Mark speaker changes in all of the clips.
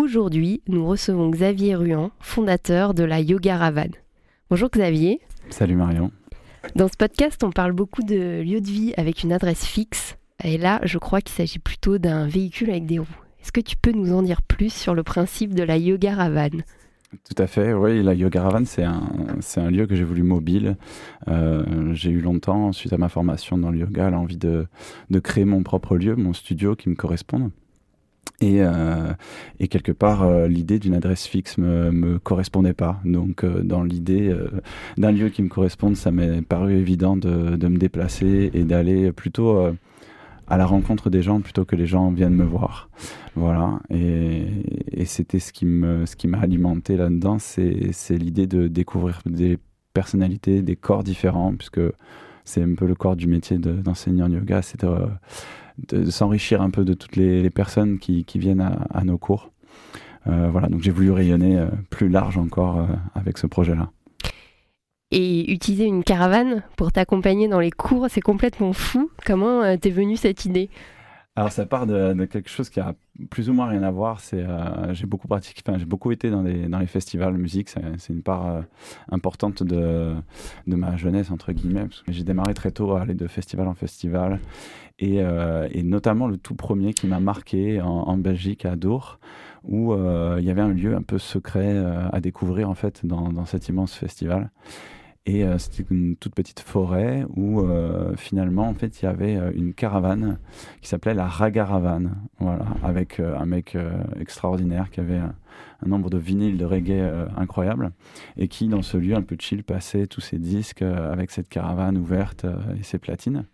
Speaker 1: Aujourd'hui, nous recevons Xavier Ruan, fondateur de la Yoga Ravan. Bonjour Xavier.
Speaker 2: Salut Marion.
Speaker 1: Dans ce podcast, on parle beaucoup de lieux de vie avec une adresse fixe. Et là, je crois qu'il s'agit plutôt d'un véhicule avec des roues. Est-ce que tu peux nous en dire plus sur le principe de la Yoga Ravan
Speaker 2: tout à fait, oui, la Yoga Ravan, c'est un, c'est un lieu que j'ai voulu mobile. Euh, j'ai eu longtemps, suite à ma formation dans le yoga, l'envie de, de créer mon propre lieu, mon studio qui me corresponde. Et, euh, et, quelque part, euh, l'idée d'une adresse fixe me, me correspondait pas. Donc, euh, dans l'idée d'un lieu qui me corresponde, ça m'est paru évident de, me déplacer et d'aller plutôt à la rencontre des gens plutôt que les gens viennent me voir. Voilà. Et, c'était ce qui m'a alimenté là-dedans, c'est, l'idée de découvrir des personnalités, des corps différents, puisque c'est un peu le corps du métier de, d'enseignant yoga, c'est de s'enrichir un peu de toutes les, personnes qui, viennent à, à nos cours. Euh, voilà, donc j'ai voulu rayonner euh, plus large encore euh, avec ce projet-là.
Speaker 1: Et utiliser une caravane pour t'accompagner dans les cours, c'est complètement fou. Comment t'es venue cette idée?
Speaker 2: Alors ça part de, quelque chose qui a plus ou moins rien à voir. C'est euh, j'ai beaucoup pratiqué, enfin j'ai beaucoup été dans les dans les festivals musique. C'est une part euh, importante de de ma jeunesse entre guillemets. J'ai démarré très tôt à aller de festival en festival et, euh, et notamment le tout premier qui m'a marqué en, en, Belgique à Dour où il y avait un lieu un peu secret à découvrir en fait dans dans cet immense festival. Et euh, c'était une toute petite forêt où euh, finalement, en fait, il y avait euh, une caravane qui s'appelait la Ragaravane, voilà, avec un mec extraordinaire qui avait un, un, nombre de vinyles de reggae incroyable et qui, dans ce lieu un peu chill, passait tous ses disques avec cette caravane ouverte et ses platines.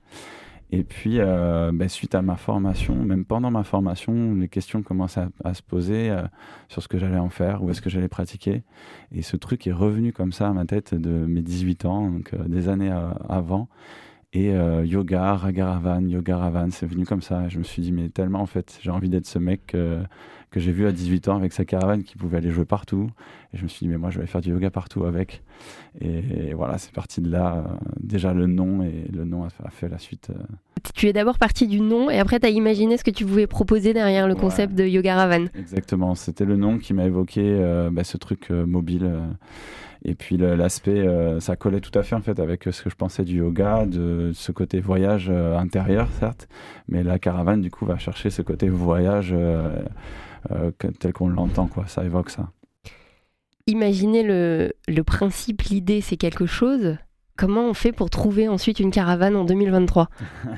Speaker 2: Et puis, euh, ben, suite à ma formation, même pendant ma formation, les questions commencent à, se poser euh, sur ce que j'allais en faire, où est-ce que j'allais pratiquer. Et ce truc est revenu comme ça à ma tête de mes 18 ans, donc euh, des années avant. Et euh, yoga, ragaravan, yoga ravan, c'est venu comme ça. Je me suis dit, mais tellement en fait, j'ai envie d'être ce mec que j'ai vu à 18 ans avec sa caravane qui pouvait aller jouer partout. Et je me suis dit, mais moi, je vais faire du yoga partout avec. Et, et voilà, c'est parti de là. Euh, déjà le nom, et le nom a, a fait la suite. Euh.
Speaker 1: Tu es d'abord parti du nom, et après, tu as imaginé ce que tu pouvais proposer derrière le ouais. concept de yoga ravan.
Speaker 2: Exactement, c'était le nom qui m'a évoqué bah, ce truc mobile. Et puis l'aspect, euh, ça collait tout à fait en fait avec ce que je pensais du yoga, de ce côté voyage euh, intérieur certes, mais la caravane du coup va chercher ce côté voyage euh, tel qu'on l'entend quoi. Ça évoque ça.
Speaker 1: Imaginez le, le principe, l'idée, c'est quelque chose. Comment on fait pour trouver ensuite une caravane en 2023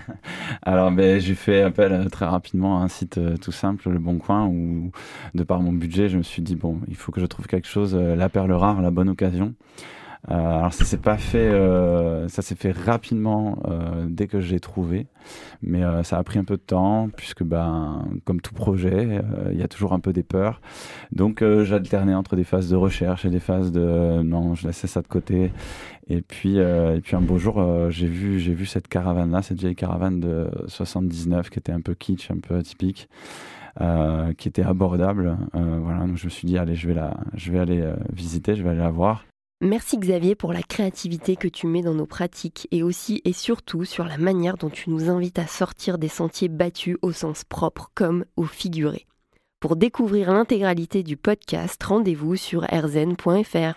Speaker 2: Alors, ben, j'ai fait appel euh, très rapidement à un site euh, tout simple, Le Bon Coin, où, de par mon budget, je me suis dit, bon, il faut que je trouve quelque chose, euh, la perle rare, la bonne occasion. Euh, alors ça s'est pas fait, euh, ça s'est fait rapidement euh, dès que je l'ai trouvé, mais ça a pris un peu de temps puisque ben comme tout projet, il y a toujours un peu des peurs. Donc j'alternais entre des phases de recherche et des phases de non, je laissais ça de côté. Et puis et puis un beau jour, j'ai vu j'ai vu cette caravane là, cette vieille caravane de 79 qui était un peu kitsch, un peu atypique. Qui était abordable. Voilà, donc je me suis dit allez, je vais la, je vais aller euh, visiter, je vais aller la voir.
Speaker 1: Merci Xavier pour la créativité que tu mets dans nos pratiques et aussi et surtout sur la manière dont tu nous invites à sortir des sentiers battus au sens propre comme au figuré. Pour découvrir l'intégralité du podcast, rendez-vous sur rzn.fr.